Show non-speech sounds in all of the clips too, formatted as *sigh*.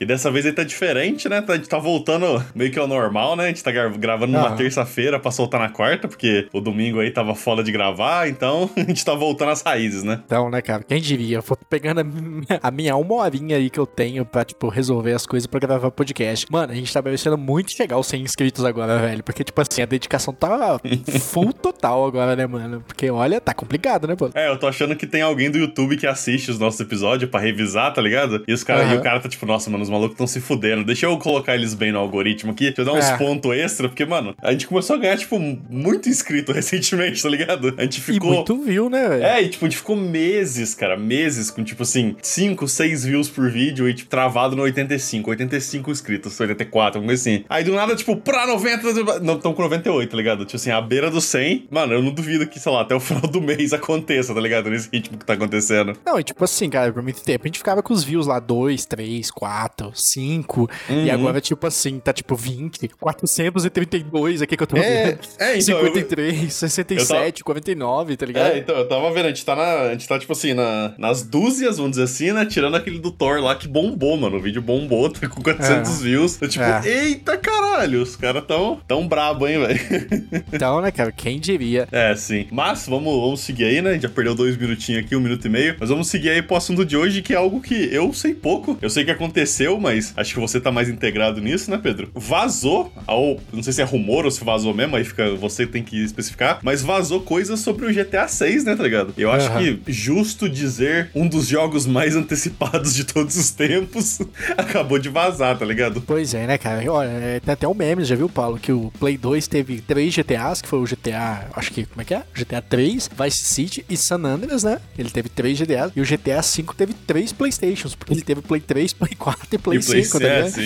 E dessa vez ele tá diferente, né? Tá- A gente tá voltando meio que ao normal, né? A gente tá gra- gravando numa Aham. terça-feira pra soltar na quarta, porque o domingo aí tava foda de gravar, então *laughs* a gente tá voltando às raízes, né? Então, né, cara? Quem diria? Eu vou pegando a minha, a minha uma horinha aí que eu tenho pra, tipo, resolver as coisas pra gravar podcast. Mano, a gente tá merecendo muito chegar aos 100 inscritos agora, velho. Porque, tipo assim, a dedicação tá *laughs* full total agora, né, mano? Porque, olha, tá complicado, né, pô? É, eu tô achando que tem alguém do YouTube que assiste os nossos episódios pra revisar, tá ligado? E, os cara, Aham. e o cara tá tipo, nossa, mano, os malucos tão se fudendo. Deixa eu colocar eles bem no algoritmo aqui. Deixa eu dar uns É. pontos extra, porque, mano, a gente começou a ganhar, tipo, muito inscrito *laughs* recentemente, tá ligado? A gente E ficou. muito viu, né, velho? É, e tipo, a gente ficou meses, cara, meses com, tipo assim, 5, 6 views por vídeo e, tipo, travado no 85, 85 inscritos, 84, alguma coisa assim. Aí do nada, tipo, pra 90, não, estão com 98, tá ligado? Tipo assim, à beira do 100, mano, eu não duvido que, sei lá, até o *laughs* final do mês aconteça, tá ligado? Nesse ritmo que tá acontecendo. Não, e tipo assim, cara, por muito tempo a gente ficava com os views lá 2, 3, 4, 5. Uhum. E agora, tipo assim, tá tipo 20, 432 aqui que eu tô É, vendo. é, então. eu- 53, 67, 49, tá ligado? É, então, eu tava vendo, a gente tá na. A gente tá, tipo assim, na, nas dúzias, vamos dizer assim, né? Tirando aquele do Thor lá que bombou, mano. O vídeo bombou, tá com 400 views. Eu, tipo, É. eita caralho, os caras tão, tão brabo, hein, velho. *laughs* Então, né, cara, quem diria? É, sim. Mas vamos, vamos seguir aí, né? A gente já perdeu dois minutinhos aqui, um minuto e meio. Mas vamos seguir aí pro assunto de hoje, que é algo que eu sei pouco. Eu sei que aconteceu, mas acho que você tá mais integrado nisso, né, Pedro? Vazou, ou não sei se é rumor ou se vazou mesmo, aí fica, você tem que especificar, mas vazou coisas sobre o GTA 6, né, tá ligado? Eu acho Aham. que justo dizer um dos jogos mais antecipados de todos os tempos *laughs* acabou de vazar, tá ligado? Pois é, né, cara? Olha, é, tem até o meme, já viu, Paulo? Que o Play 2 teve três GTAs, que foi o GTA, acho que, como é que é? GTA 3, Vice City e San Andreas, né? Ele teve três GTAs. E o GTA 5 teve três Playstations, porque ele teve Play 3, Play 4 e Play E Play 5, tá é, ligado?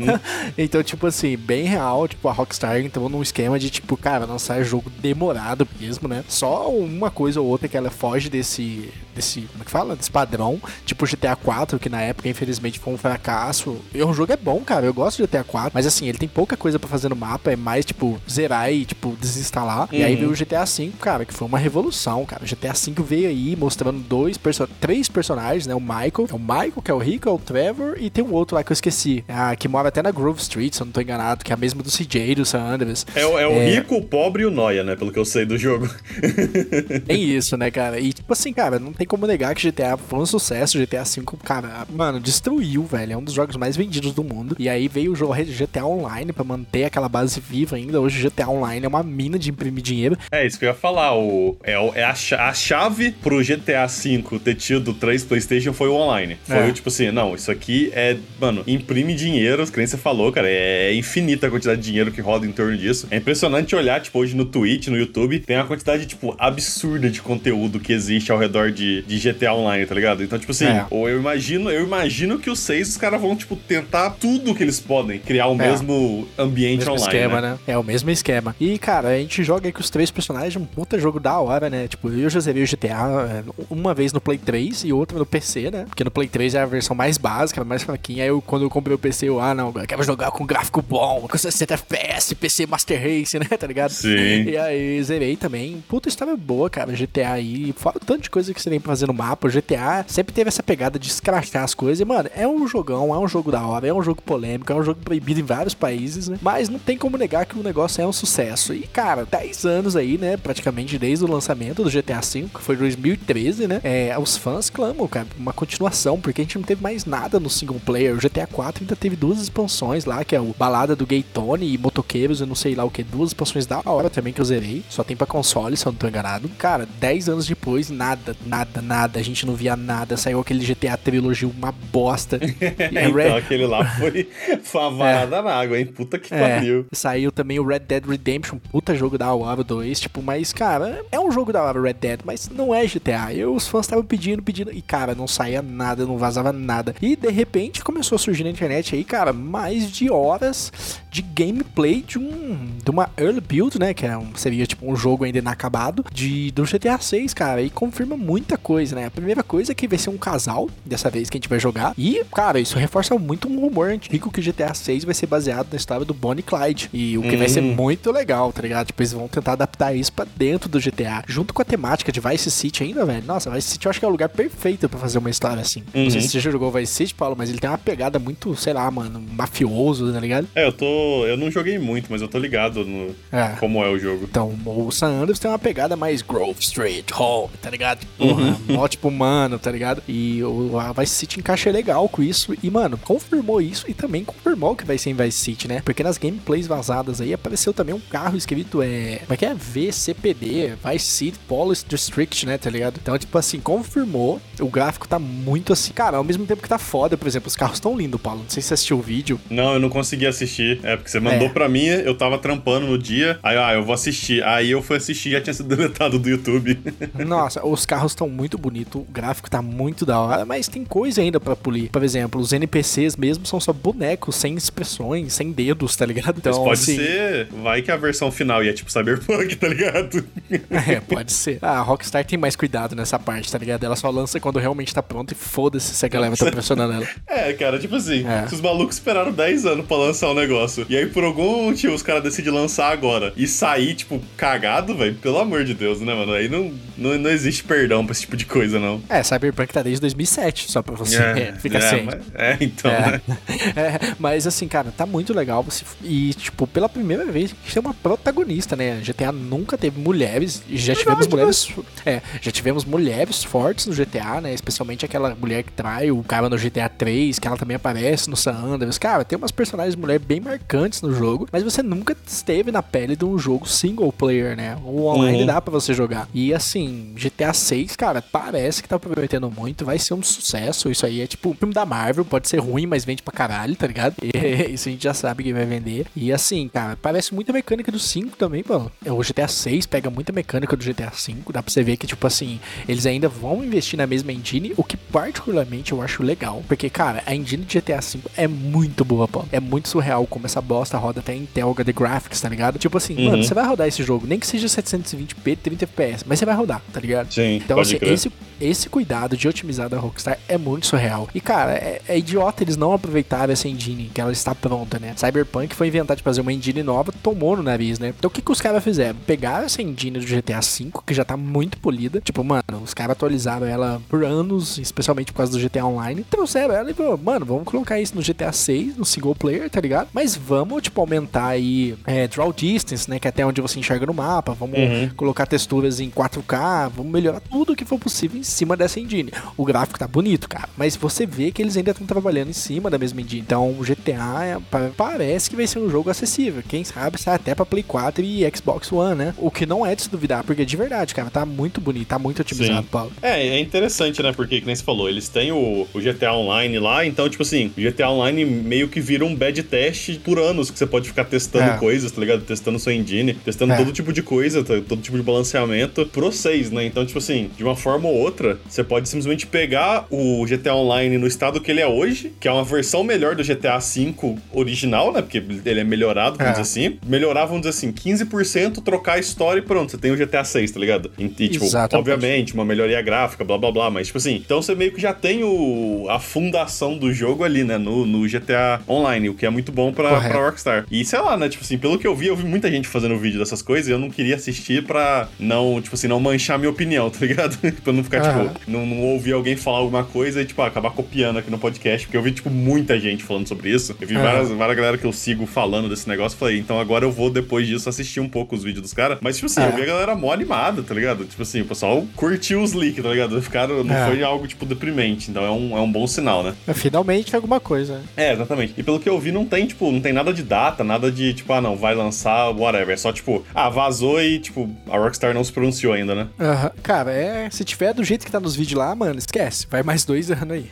Uhum. *laughs* Então, tipo assim, bem real, tipo, a Rockstar entrou num esquema de, tipo, cara, lançar jogo demorado mesmo, né? Só uma coisa ou outra que ela foge desse, desse, como é que fala? Desse padrão, tipo o GTA 4, que na época, infelizmente, foi um fracasso. E o jogo é bom, cara, eu gosto do GTA 4, mas assim, ele tem pouca coisa pra fazer no mapa, é mais, tipo, zerar e, tipo, desinstalar. E aí Uhum. veio o GTA 5, cara, que foi uma revolução, cara. O GTA 5 veio aí mostrando dois, perso três personagens, né? O Michael, é o Michael, que é o Rico, é o Trevor, e tem um outro lá que eu esqueci, ah, que mora até na Grove Street, se eu não tô enganado, que é a mesma do CJ, do San Andreas. É, o- é o É. rico, o pobre e o noia, né? Pelo que eu sei do jogo. *laughs* Tem isso, né, cara? E tipo assim, cara, não tem como negar que GTA foi um sucesso. GTA V, cara, mano, destruiu, velho. É um dos jogos mais vendidos do mundo. E aí veio o jogo GTA Online pra manter aquela base viva ainda. Hoje GTA Online é uma mina de imprimir dinheiro. É isso que eu ia falar. O, é, é a, a chave pro GTA V ter tido três PlayStation foi o online. Foi É. tipo assim, não, isso aqui é, mano, imprime dinheiro, nem você falou, cara. É, é infinita a quantidade de dinheiro que roda em torno disso. É impressionante olhar, tipo, hoje no Twitch, no YouTube, tem uma quantidade, tipo, absurda de conteúdo que existe ao redor de, de GTA Online, tá ligado? Então, tipo assim, É. ou eu imagino, eu imagino que os seis, os caras vão, tipo, tentar tudo que eles podem, criar o É. mesmo ambiente mesmo online. esquema, né? né? É o mesmo esquema. E, cara, a gente joga aí com os três personagens, um puta jogo da hora, né? Tipo, eu já zerei o GTA é, uma vez no Play 3 e outra no PC, né? Porque no Play 3 é a versão mais básica, mais fraquinha. Aí eu, quando eu comprei o PC, eu, ah, não, eu quero jogar com gráfico bom, com 60 FPS, PC Master Race, *laughs* né? Tá ligado? Sim. E aí zerei também. Puta história boa, cara. GTA aí. Fora o tanto de coisa que você tem pra fazer no mapa. O GTA sempre teve essa pegada de escrachar as coisas. E, mano, é um jogão, é um jogo da hora, é um jogo polêmico, é um jogo proibido em vários países, né? Mas não tem como negar que o negócio é um sucesso. E, cara, 10 anos aí, né? Praticamente desde o lançamento do GTA V, que foi 2013, né? É, os fãs clamam, cara, uma continuação, porque a gente não teve mais nada no single player. O GTA 4 ainda teve duas expansões lá, que é o Balada do Gay Tony e Motoqueiros, eu não sei lá o que, duas expansões da hora também que eu zerei. Só tem pra console, se eu não tô enganado. Cara, 10 anos depois, nada, nada, nada. A gente não via nada. Saiu aquele GTA Trilogy, uma bosta. *laughs* Então, Red- aquele lá foi, foi uma varada na água, hein? Puta que pariu. É, saiu também o Red Dead Redemption, puta jogo da hora 2, tipo, mas, cara, é um jogo da hora Red Dead, mas não é GTA. E os fãs estavam pedindo, pedindo, e, cara, não saía nada, não vazava nada. E, de repente, começou a surgir na internet aí, cara, mais de horas de gameplay de um de uma early build, né, que é um, seria, tipo, um jogo ainda inacabado, de, do GTA 6, cara, e confirma muita coisa, né. A primeira coisa é que vai ser um casal, dessa vez, que a gente vai jogar, e, cara, isso reforça muito um rumor antigo que o GTA 6 vai ser baseado na história do Bonnie Clyde. E o que vai ser Hum. muito legal, tá ligado? Tipo, eles vão tentar adaptar isso pra dentro do GTA, junto com a temática de Vice City ainda, velho. Nossa, Vice City eu acho que é o lugar perfeito pra fazer uma história assim. Uhum. Não sei uhum. se você já jogou Vice City, Paulo, mas ele tem uma pegada muito, sei lá, mano, mafioso, tá ligado? É, eu tô. Eu não joguei muito, mas eu tô ligado no é. como é o jogo. Então, o San Andreas tem uma pegada mais Grove Street, Home, tá ligado? Porra, uhum. mó tipo humano, tá ligado? E o a Vice City encaixa legal com isso. E, mano, confirmou isso e também confirmou que vai ser em Vice City, né? Porque nas gameplays vazadas aí apareceu também um carro escrito, é. Como é que é? VCPD, Vice City Police District, né? Tá ligado? Então, tipo assim, confirmou. O gráfico tá muito assim. Cara, ao mesmo tempo que tá foda, por exemplo, os carros tão lindos, Paulo. Não sei se você assistiu o vídeo. Não, eu não consegui assistir. É, porque você mandou é. pra mim, eu tava trampando no dia. Aí, ah, eu vou assistir. Aí eu fui assistir e já tinha sido *laughs* deletado do YouTube. *laughs* Nossa, os carros estão muito bonitos, o gráfico tá muito da hora, mas tem coisa ainda para polir. Por exemplo, os NPCs mesmo são só bonecos, sem expressões, sem dedos, tá ligado? Então, mas pode assim... ser. Vai que a versão final ia tipo Cyberpunk, *laughs* tá ligado? é, pode ser. Ah, a Rockstar tem mais cuidado nessa parte, tá ligado? Ela só lança quando realmente tá pronto e foda-se se a galera tá pressionando ela. É, cara, tipo assim, é. se os malucos esperaram 10 anos pra lançar o um negócio, e aí por algum motivo os caras decidem lançar agora e sair, tipo, cagado, velho, pelo amor de Deus, né, mano? Aí não, não, não existe perdão pra esse tipo de coisa, não. É, Cyberpunk tá desde 2007, só pra você é, *laughs* ficar é, sem. Mas, é, então, é. Né? *laughs* é, mas assim, cara, tá muito legal. Você, e, tipo, pela primeira vez, a gente tem uma protagonista, né? GTA nunca teve mulheres, já tivemos mulheres. É, já tivemos mulheres fortes no GTA, né? Especialmente aquela mulher que trai o cara no GTA 3, que ela também aparece no San Andreas. Cara, tem umas personagens mulheres bem marcantes no jogo, mas você nunca esteve na pele de um jogo single player, né? O online uhum. dá pra você jogar. E assim, GTA 6, cara, parece que tá prometendo muito, vai ser um sucesso. Isso aí é tipo um filme da Marvel, pode ser ruim, mas vende pra caralho, tá ligado? *laughs* E, isso a gente já sabe que vai vender. E assim, cara, parece muito a mecânica do 5 também, mano. O GTA 6 pega muita mecânica do GTA 5, dá pra você ver que, tipo assim, eles ainda vão investir na mesma engine, o que particularmente eu acho legal. Porque, cara, a engine de GTA 5 é muito boa, pô. É muito surreal como essa bosta roda até Intel HD Graphics, tá ligado? Tipo assim, uhum. mano, você vai rodar esse jogo, nem que seja 720p, 30 FPS, mas você vai rodar, tá ligado? Sim. Então, assim, esse, esse cuidado de otimizar da Rockstar é muito surreal. E, cara, é, é, idiota eles não aproveitarem essa engine, que ela está pronta, né? Cyberpunk foi inventado de fazer uma engine nova, tomou no nariz, né? Então, o que, que os caras fizeram? Pegaram essa engine do GTA V, que já tá muito polida. Tipo, mano, os caras atualizaram ela por anos, especialmente por causa do GTA Online. Trouxeram ela e falou, mano, vamos colocar isso no GTA 6, no single player, tá ligado? Mas vamos, tipo, aumentar aí é, draw distance, né? Que é até onde você enxerga no mapa. Vamos uhum. colocar texturas em 4K, vamos melhorar tudo que for possível em cima dessa engine. O gráfico tá bonito, cara, mas você vê que eles ainda estão trabalhando em cima da mesma engine. Então, o GTA é, parece que vai ser um jogo acessível. Quem sabe sai até pra Play 4 e Xbox One, né? O que não é de se duvidar, porque de verdade, cara, tá muito bonito, tá muito otimizado, Sim. Paulo. É, é interessante, né? Porque, como você falou, eles têm o, o GTA Online lá, então, tipo assim, o GTA Online meio que vira um bad test por anos que você pode ficar testando é. coisas, tá ligado? Testando sua engine, testando é. todo tipo de coisa, todo tipo de balanceamento pro 6, né? Então, tipo assim, de uma forma ou outra, você pode simplesmente pegar o GTA Online no estado que ele é hoje, que é uma versão melhor do GTA V original, né? Porque ele é melhorado, vamos é. dizer assim. Melhorar, vamos dizer assim, 15%, trocar a história e pronto, você tem o GTA 6, tá ligado? E, tipo, Exatamente. obviamente, uma melhoria gráfica, blá blá blá, mas tipo assim, então você meio que já tem o, a fundação do jogo ali, né? No, no GTA Online, o que é muito bom pra, pra Rockstar. E sei lá, né? Tipo assim, pelo que eu vi, eu vi muita gente fazendo vídeo dessas coisas e eu não queria assistir pra não, tipo assim, não manchar minha opinião, *laughs* tá ligado? *laughs* pra não ficar, tipo, não, não ouvir alguém falar alguma coisa e, tipo, acabar copiando aqui no podcast, porque eu vi, tipo, muita gente falando sobre isso. Eu vi várias, várias galera que eu sigo falando desse negócio. Falei, então agora eu vou, depois disso, assistir um pouco os vídeos dos caras. Mas, tipo assim, é. eu vi a galera mó animada, tá ligado? Tipo assim, o pessoal curtiu os leaks, tá ligado? Ficaram, não é. foi algo, tipo, deprimente. Então é um, é um bom sinal, né? É, finalmente alguma coisa. É, exatamente. E pelo que eu vi, não tem, tipo, não tem nada de data, nada de, tipo, ah, não, vai lançar, whatever. É só, tipo, ah, vazou e, tipo, a Rockstar não se pronunciou ainda, né? Uhum. Cara, é. Se tiver do jeito que tá nos vídeos lá, mano, esquece. Vai mais dois *laughs* anos aí.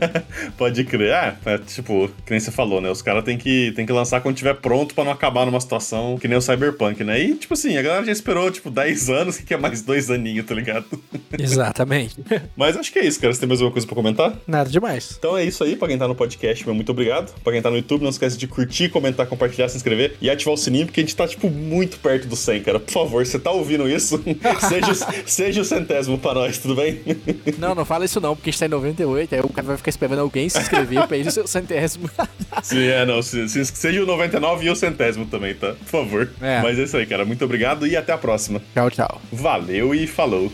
*laughs* Pode crer. É, é, tipo, que nem você falou, né? Os caras tem que, tem que lançar quando tiver pronto pra não acabar numa situação que nem o Cyberpunk, né? E, tipo assim, a galera já esperou, tipo, 10 *laughs* anos, que é mais dois aninhos, tá ligado? Exatamente. Mas acho que é isso, cara. Você tem mais alguma coisa pra comentar? Nada demais. Então é isso aí, pra quem tá no podcast, meu muito obrigado. Pra quem tá no YouTube, não esquece de curtir, comentar, compartilhar, se inscrever e ativar o sininho, porque a gente tá, tipo, muito perto do 100, cara. Por favor, você tá ouvindo isso? *laughs* seja, seja o centésimo pra nós, tudo bem? Não, não fala isso não, porque a gente tá em 98, aí o cara vai ficar esperando alguém se inscrever pra ele ser o centésimo. *laughs* Sim, é, não. Se, se, seja o 99 e o centésimo também, tá? Por favor. É. Mas é isso aí, cara. Muito obrigado e até a próxima. tchau, tchau. Valeu e falou.